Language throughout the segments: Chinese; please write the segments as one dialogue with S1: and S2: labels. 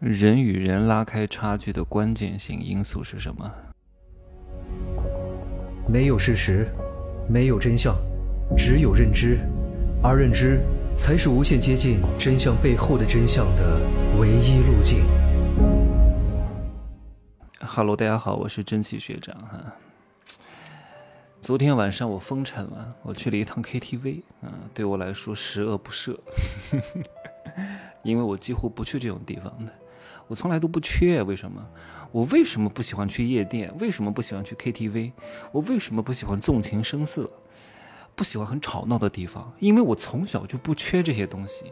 S1: 人与人拉开差距的关键性因素是什么？
S2: 没有事实，没有真相，只有认知，而认知才是无限接近真相背后的真相的唯一路径。
S1: Hello，大家好，我是真奇学长哈。昨天晚上我封尘了，我去了一趟 KTV，嗯，对我来说十恶不赦，因为我几乎不去这种地方的。我从来都不缺，为什么？我为什么不喜欢去夜店？为什么不喜欢去 KTV？我为什么不喜欢纵情声色？不喜欢很吵闹的地方？因为我从小就不缺这些东西。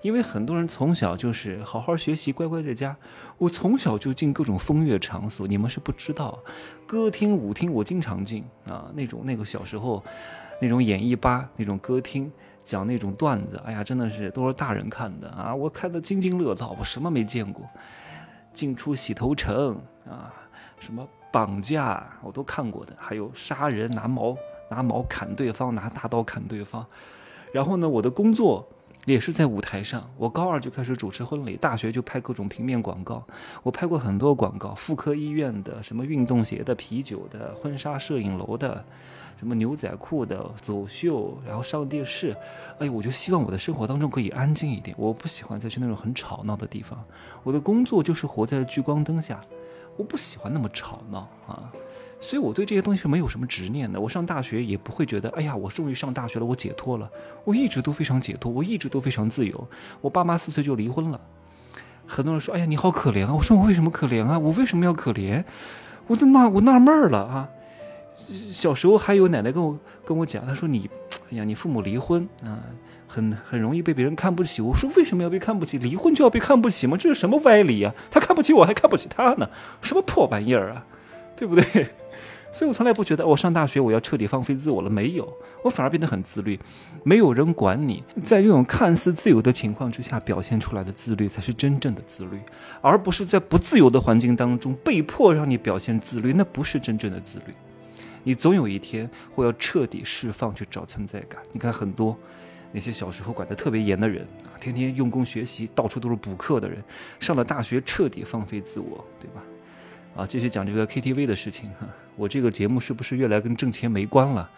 S1: 因为很多人从小就是好好学习，乖乖在家。我从小就进各种风月场所，你们是不知道，歌厅、舞厅我经常进啊。那种那个小时候，那种演艺吧，那种歌厅。讲那种段子，哎呀，真的是都是大人看的啊！我看的津津乐道，我什么没见过？进出洗头城啊，什么绑架我都看过的，还有杀人拿矛拿矛砍对方，拿大刀砍对方。然后呢，我的工作也是在舞台上。我高二就开始主持婚礼，大学就拍各种平面广告。我拍过很多广告，妇科医院的、什么运动鞋的、啤酒的、婚纱摄影楼的。什么牛仔裤的走秀，然后上电视，哎，我就希望我的生活当中可以安静一点，我不喜欢再去那种很吵闹的地方。我的工作就是活在聚光灯下，我不喜欢那么吵闹啊，所以我对这些东西是没有什么执念的。我上大学也不会觉得，哎呀，我终于上大学了，我解脱了。我一直都非常解脱，我一直都非常自由。我爸妈四岁就离婚了，很多人说，哎呀，你好可怜啊。我说我为什么可怜啊？我为什么要可怜？我都纳我纳闷了啊。小时候还有奶奶跟我跟我讲，她说你，哎呀，你父母离婚啊，很很容易被别人看不起。我说为什么要被看不起？离婚就要被看不起吗？这是什么歪理啊？他看不起我，还看不起他呢？什么破玩意儿啊？对不对？所以我从来不觉得我上大学我要彻底放飞自我了，没有，我反而变得很自律。没有人管你，在这种看似自由的情况之下表现出来的自律，才是真正的自律，而不是在不自由的环境当中被迫让你表现自律，那不是真正的自律。你总有一天会要彻底释放，去找存在感。你看很多那些小时候管得特别严的人啊，天天用功学习，到处都是补课的人，上了大学彻底放飞自我，对吧？啊，继续讲这个 KTV 的事情哈。我这个节目是不是越来跟挣钱没关了？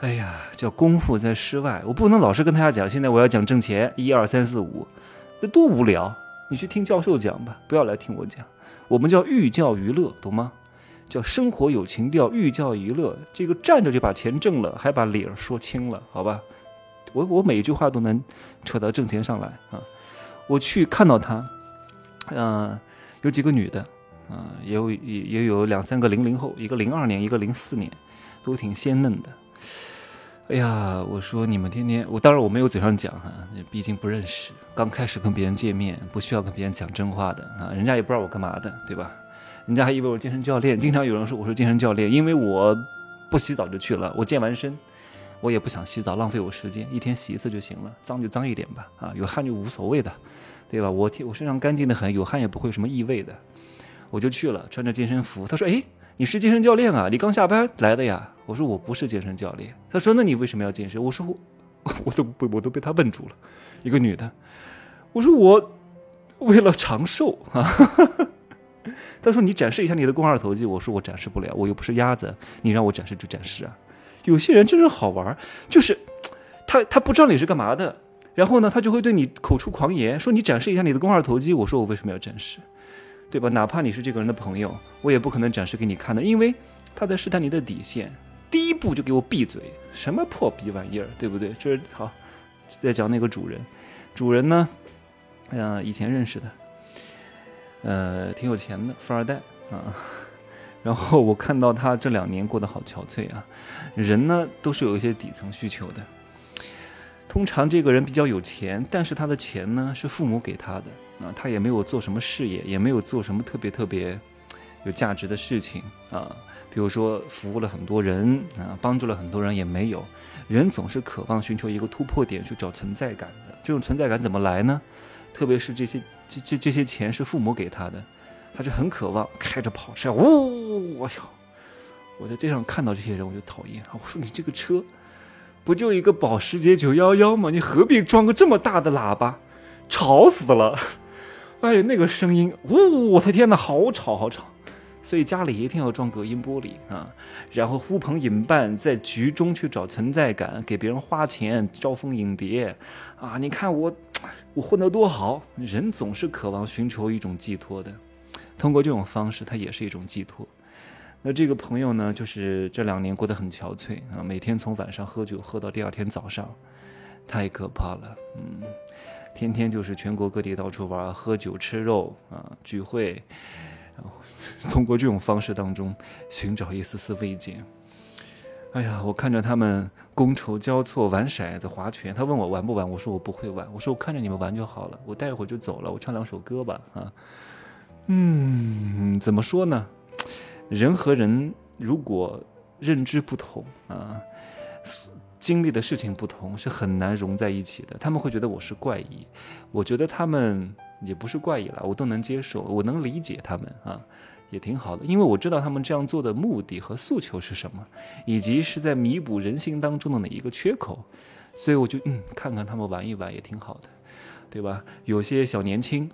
S1: 哎呀，叫功夫在室外，我不能老是跟大家讲，现在我要讲挣钱，一二三四五，那多无聊！你去听教授讲吧，不要来听我讲。我们叫寓教于乐，懂吗？叫生活有情调，寓教于乐。这个站着就把钱挣了，还把理儿说清了，好吧？我我每一句话都能扯到挣钱上来啊！我去看到他，嗯，有几个女的，啊，也有也也有两三个零零后，一个零二年，一个零四年，都挺鲜嫩的。哎呀，我说你们天天，我当然我没有嘴上讲哈，毕竟不认识，刚开始跟别人见面，不需要跟别人讲真话的啊，人家也不知道我干嘛的，对吧？人家还以为我健身教练，经常有人说我是健身教练，因为我不洗澡就去了。我健完身，我也不想洗澡，浪费我时间，一天洗一次就行了，脏就脏一点吧，啊，有汗就无所谓的，对吧？我我身上干净的很，有汗也不会有什么异味的，我就去了，穿着健身服。他说：“哎，你是健身教练啊？你刚下班来的呀？”我说：“我不是健身教练。”他说：“那你为什么要健身？”我说：“我我都被我都被他问住了，一个女的。”我说：“我为了长寿啊。”他说：“你展示一下你的肱二头肌。”我说：“我展示不了，我又不是鸭子，你让我展示就展示啊。”有些人真是好玩，就是他他不知道你是干嘛的，然后呢，他就会对你口出狂言，说你展示一下你的肱二头肌。我说：“我为什么要展示？对吧？哪怕你是这个人的朋友，我也不可能展示给你看的，因为他在试探你的底线。第一步就给我闭嘴，什么破逼玩意儿，对不对？这是好，在讲那个主人，主人呢，嗯，以前认识的。”呃，挺有钱的富二代啊，然后我看到他这两年过得好憔悴啊。人呢都是有一些底层需求的。通常这个人比较有钱，但是他的钱呢是父母给他的啊，他也没有做什么事业，也没有做什么特别特别有价值的事情啊。比如说服务了很多人啊，帮助了很多人也没有。人总是渴望寻求一个突破点，去找存在感的。这种存在感怎么来呢？特别是这些。这这这些钱是父母给他的，他就很渴望 开着跑车，呜，我操！我在街上看到这些人，我就讨厌。我说你这个车，不就一个保时捷911吗？你何必装个这么大的喇叭，吵死了！哎呀，那个声音，呜，我的天哪，好吵好吵。所以家里一定要装隔音玻璃啊，然后呼朋引伴，在局中去找存在感，给别人花钱招蜂引蝶，啊，你看我，我混得多好。人总是渴望寻求一种寄托的，通过这种方式，它也是一种寄托。那这个朋友呢，就是这两年过得很憔悴啊，每天从晚上喝酒喝到第二天早上，太可怕了，嗯，天天就是全国各地到处玩，喝酒吃肉啊，聚会。然后通过这种方式当中寻找一丝丝慰藉。哎呀，我看着他们觥筹交错玩骰子、划拳。他问我玩不玩，我说我不会玩。我说我看着你们玩就好了，我待会儿就走了。我唱两首歌吧，啊，嗯，怎么说呢？人和人如果认知不同啊，经历的事情不同，是很难融在一起的。他们会觉得我是怪异，我觉得他们。也不是怪异了，我都能接受，我能理解他们啊，也挺好的，因为我知道他们这样做的目的和诉求是什么，以及是在弥补人性当中的哪一个缺口，所以我就嗯，看看他们玩一玩也挺好的，对吧？有些小年轻，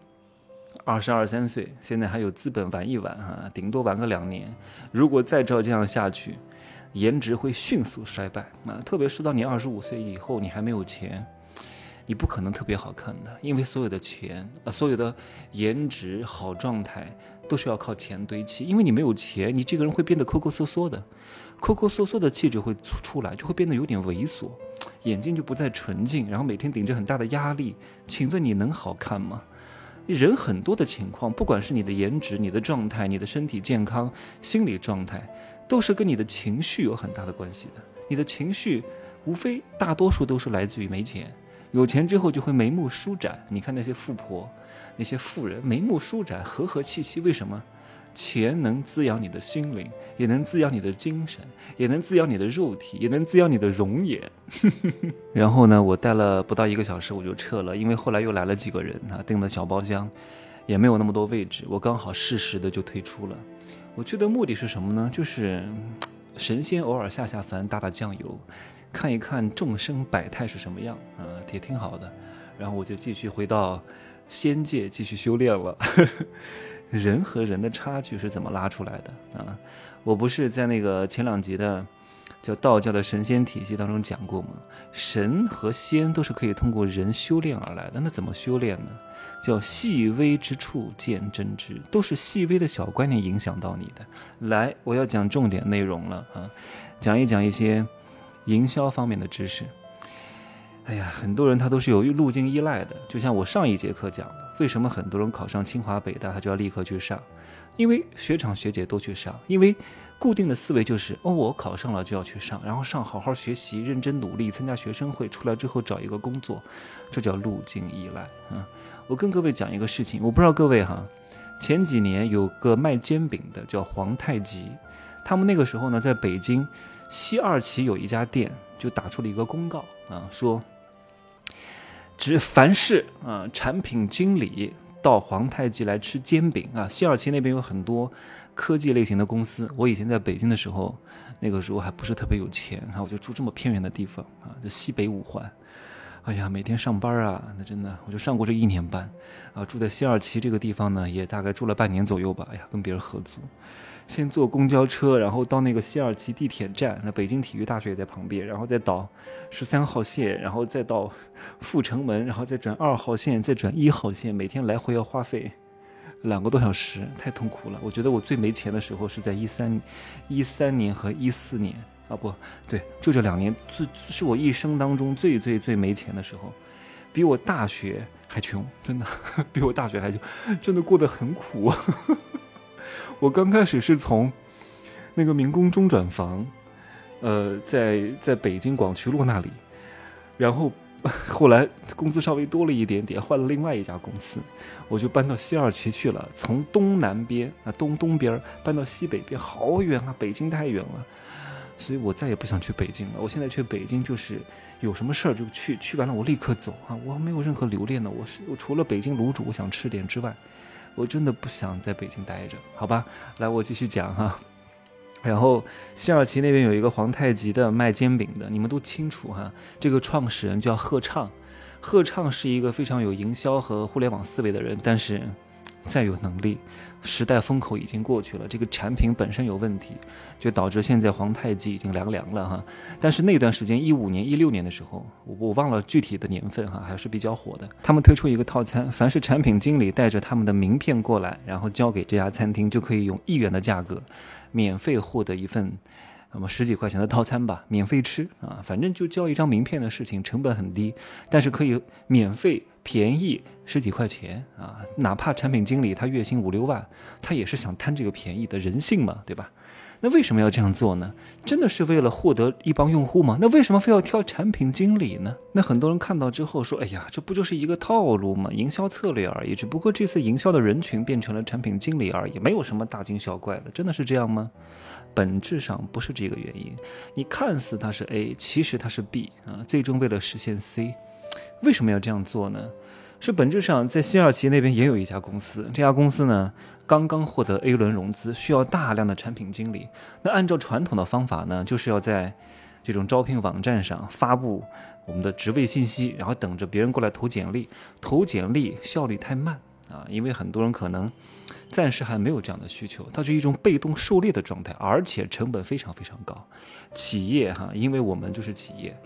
S1: 二十二三岁，现在还有资本玩一玩啊，顶多玩个两年，如果再照这样下去，颜值会迅速衰败啊，特别是到你二十五岁以后，你还没有钱。你不可能特别好看的，因为所有的钱啊，所有的颜值、好状态都是要靠钱堆砌。因为你没有钱，你这个人会变得抠抠缩缩的，抠抠缩缩的气质会出出来，就会变得有点猥琐，眼睛就不再纯净，然后每天顶着很大的压力。请问你能好看吗？人很多的情况，不管是你的颜值、你的状态、你的身体健康、心理状态，都是跟你的情绪有很大的关系的。你的情绪，无非大多数都是来自于没钱。有钱之后就会眉目舒展，你看那些富婆，那些富人眉目舒展，和和气气。为什么？钱能滋养你的心灵，也能滋养你的精神，也能滋养你的肉体，也能滋养你的容颜。然后呢，我待了不到一个小时，我就撤了，因为后来又来了几个人啊，订的小包厢，也没有那么多位置，我刚好适时的就退出了。我去的目的是什么呢？就是 神仙偶尔下下凡，打打酱油。看一看众生百态是什么样啊，也挺好的。然后我就继续回到仙界继续修炼了。人和人的差距是怎么拉出来的啊？我不是在那个前两集的叫道教的神仙体系当中讲过吗？神和仙都是可以通过人修炼而来的。那怎么修炼呢？叫细微之处见真知，都是细微的小观念影响到你的。来，我要讲重点内容了啊，讲一讲一些。营销方面的知识，哎呀，很多人他都是有路径依赖的。就像我上一节课讲的，为什么很多人考上清华北大，他就要立刻去上？因为学长学姐都去上，因为固定的思维就是哦，我考上了就要去上，然后上好好学习，认真努力，参加学生会，出来之后找一个工作，这叫路径依赖。嗯，我跟各位讲一个事情，我不知道各位哈，前几年有个卖煎饼的叫皇太极，他们那个时候呢，在北京。西二旗有一家店，就打出了一个公告啊，说，只凡是啊产品经理到皇太极来吃煎饼啊。西二旗那边有很多科技类型的公司。我以前在北京的时候，那个时候还不是特别有钱啊，我就住这么偏远的地方啊，就西北五环。哎呀，每天上班啊，那真的，我就上过这一年班啊。住在西二旗这个地方呢，也大概住了半年左右吧。哎呀，跟别人合租。先坐公交车，然后到那个西二旗地铁站，那北京体育大学也在旁边，然后再倒十三号线，然后再到阜成门，然后再转二号线，再转一号线，每天来回要花费两个多小时，太痛苦了。我觉得我最没钱的时候是在一三一三年和一四年啊，不对，就这两年，最是我一生当中最最最没钱的时候，比我大学还穷，真的比我大学还穷，真的过得很苦。我刚开始是从那个民工中转房，呃，在在北京广渠路那里，然后后来工资稍微多了一点点，换了另外一家公司，我就搬到西二旗去了。从东南边啊东东边搬到西北边，好远啊！北京太远了，所以我再也不想去北京了。我现在去北京就是有什么事儿就去，去完了我立刻走啊！我没有任何留恋的，我是我除了北京卤煮我想吃点之外。我真的不想在北京待着，好吧？来，我继续讲哈。然后西二旗那边有一个皇太极的卖煎饼的，你们都清楚哈。这个创始人叫贺畅，贺畅是一个非常有营销和互联网思维的人，但是再有能力，时代风口已经过去了，这个产品本身有问题，就导致现在皇太极已经凉凉了哈。但是那段时间，一五年、一六年的时候，我我忘了具体的年份哈，还是比较火的。他们推出一个套餐，凡是产品经理带着他们的名片过来，然后交给这家餐厅，就可以用一元的价格，免费获得一份。那么十几块钱的套餐吧，免费吃啊，反正就交一张名片的事情，成本很低，但是可以免费便宜十几块钱啊，哪怕产品经理他月薪五六万，他也是想贪这个便宜的人性嘛，对吧？那为什么要这样做呢？真的是为了获得一帮用户吗？那为什么非要挑产品经理呢？那很多人看到之后说，哎呀，这不就是一个套路吗？营销策略而已，只不过这次营销的人群变成了产品经理而已，没有什么大惊小怪的，真的是这样吗？本质上不是这个原因，你看似它是 A，其实它是 B 啊。最终为了实现 C，为什么要这样做呢？是本质上在西二旗那边也有一家公司，这家公司呢刚刚获得 A 轮融资，需要大量的产品经理。那按照传统的方法呢，就是要在这种招聘网站上发布我们的职位信息，然后等着别人过来投简历。投简历效率太慢啊，因为很多人可能。暂时还没有这样的需求，它是一种被动狩猎的状态，而且成本非常非常高。企业哈，因为我们就是企业，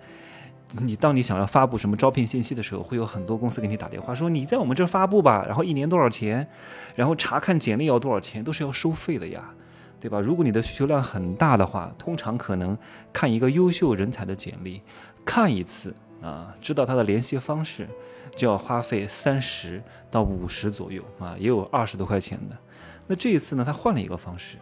S1: 你当你想要发布什么招聘信息的时候，会有很多公司给你打电话说你在我们这发布吧，然后一年多少钱，然后查看简历要多少钱，都是要收费的呀，对吧？如果你的需求量很大的话，通常可能看一个优秀人才的简历，看一次啊，知道他的联系方式。就要花费三十到五十左右啊，也有二十多块钱的。那这一次呢，他换了一个方式，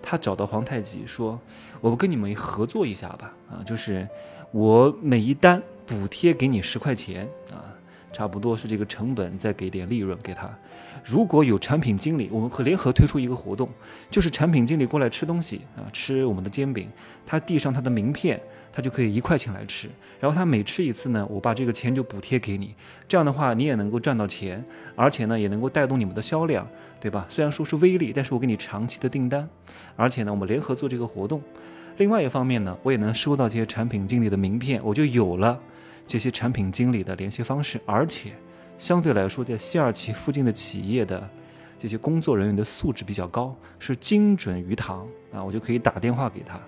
S1: 他找到皇太极说：“我们跟你们合作一下吧，啊，就是我每一单补贴给你十块钱啊，差不多是这个成本，再给点利润给他。如果有产品经理，我们会联合推出一个活动，就是产品经理过来吃东西啊，吃我们的煎饼，他递上他的名片。”他就可以一块钱来吃，然后他每吃一次呢，我把这个钱就补贴给你，这样的话你也能够赚到钱，而且呢也能够带动你们的销量，对吧？虽然说是微利，但是我给你长期的订单，而且呢我们联合做这个活动。另外一方面呢，我也能收到这些产品经理的名片，我就有了这些产品经理的联系方式，而且相对来说，在西二旗附近的企业的这些工作人员的素质比较高，是精准鱼塘啊，我就可以打电话给他。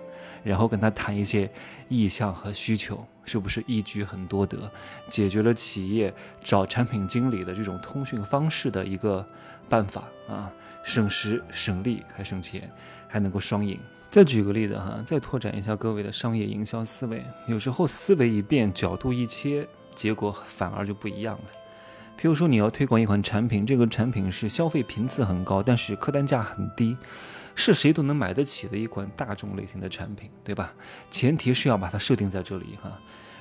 S1: 然后跟他谈一些意向和需求，是不是一举很多得，解决了企业找产品经理的这种通讯方式的一个办法啊，省时省力还省钱，还能够双赢。再举个例子哈，再拓展一下各位的商业营销思维。有时候思维一变，角度一切，结果反而就不一样了。譬如说，你要推广一款产品，这个产品是消费频次很高，但是客单价很低。是谁都能买得起的一款大众类型的产品，对吧？前提是要把它设定在这里哈。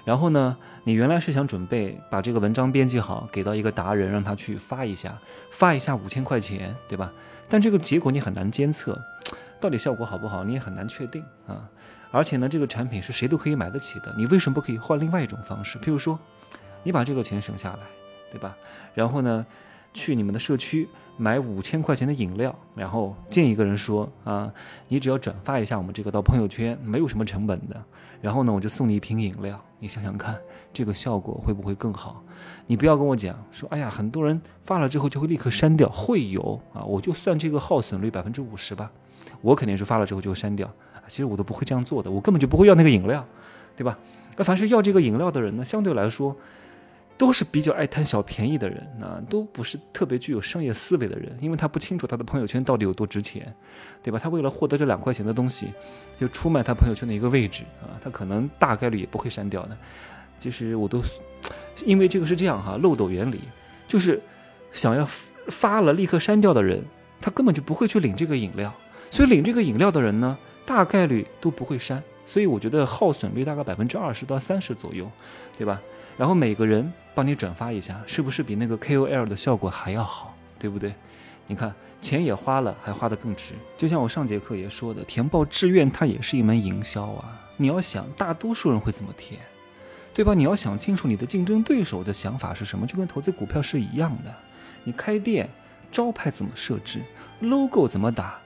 S1: 然后呢，你原来是想准备把这个文章编辑好，给到一个达人，让他去发一下，发一下五千块钱，对吧？但这个结果你很难监测，到底效果好不好，你也很难确定啊。而且呢，这个产品是谁都可以买得起的，你为什么不可以换另外一种方式？譬如说，你把这个钱省下来，对吧？然后呢，去你们的社区。买五千块钱的饮料，然后见一个人说啊，你只要转发一下我们这个到朋友圈，没有什么成本的。然后呢，我就送你一瓶饮料。你想想看，这个效果会不会更好？你不要跟我讲说，哎呀，很多人发了之后就会立刻删掉，会有啊，我就算这个耗损率百分之五十吧，我肯定是发了之后就会删掉。其实我都不会这样做的，我根本就不会要那个饮料，对吧？那凡是要这个饮料的人呢，相对来说。都是比较爱贪小便宜的人啊，都不是特别具有商业思维的人，因为他不清楚他的朋友圈到底有多值钱，对吧？他为了获得这两块钱的东西，就出卖他朋友圈的一个位置啊，他可能大概率也不会删掉的。就是我都，因为这个是这样哈，漏斗原理，就是想要发了立刻删掉的人，他根本就不会去领这个饮料，所以领这个饮料的人呢，大概率都不会删，所以我觉得耗损率大概百分之二十到三十左右，对吧？然后每个人帮你转发一下，是不是比那个 KOL 的效果还要好？对不对？你看钱也花了，还花得更值。就像我上节课也说的，填报志愿它也是一门营销啊。你要想大多数人会怎么填，对吧？你要想清楚你的竞争对手的想法是什么，就跟投资股票是一样的。你开店招牌怎么设置，logo 怎么打，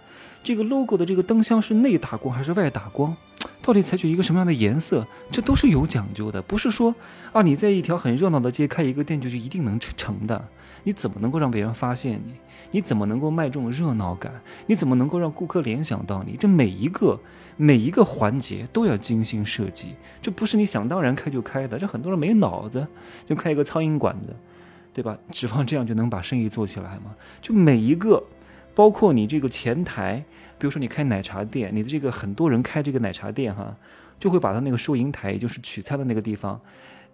S1: 这个 logo 的这个灯箱是内打光还是外打光？到底采取一个什么样的颜色，这都是有讲究的，不是说啊你在一条很热闹的街开一个店就就一定能成的。你怎么能够让别人发现你？你怎么能够卖这种热闹感？你怎么能够让顾客联想到你？这每一个每一个环节都要精心设计，这不是你想当然开就开的。这很多人没脑子，就开一个苍蝇馆子，对吧？指望这样就能把生意做起来吗？就每一个，包括你这个前台，比如说你开奶茶店，你的这个很多人开这个奶茶店哈，就会把他那个收银台，也就是取餐的那个地方，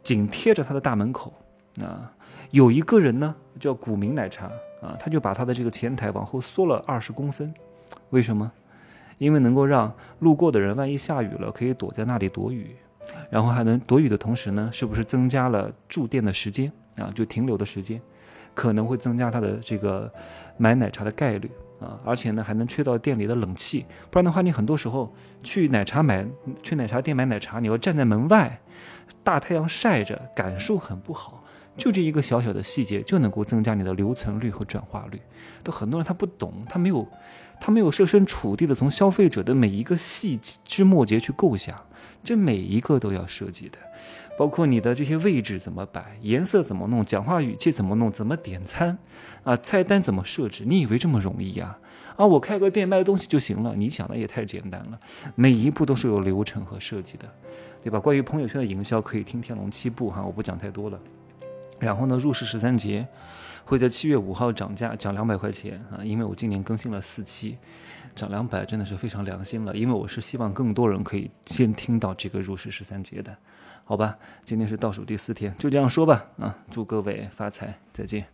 S1: 紧贴着他的大门口啊。有一个人呢，叫古茗奶茶啊，他就把他的这个前台往后缩了二十公分，为什么？因为能够让路过的人万一下雨了，可以躲在那里躲雨，然后还能躲雨的同时呢，是不是增加了住店的时间啊？就停留的时间，可能会增加他的这个买奶茶的概率啊，而且呢还能吹到店里的冷气，不然的话你很多时候去奶茶买去奶茶店买奶茶，你要站在门外，大太阳晒着，感受很不好。就这一个小小的细节，就能够增加你的留存率和转化率。都很多人他不懂，他没有，他没有设身处地的从消费者的每一个细枝末节去构想，这每一个都要设计的，包括你的这些位置怎么摆，颜色怎么弄，讲话语气怎么弄，怎么点餐，啊，菜单怎么设置？你以为这么容易呀？啊，我开个店卖东西就行了？你想的也太简单了，每一步都是有流程和设计的，对吧？关于朋友圈的营销，可以听《天龙七部》哈，我不讲太多了。然后呢，入市十三节会在七月五号涨价，涨两百块钱啊！因为我今年更新了四期，涨两百真的是非常良心了。因为我是希望更多人可以先听到这个入市十三节的，好吧？今天是倒数第四天，就这样说吧啊！祝各位发财，再见。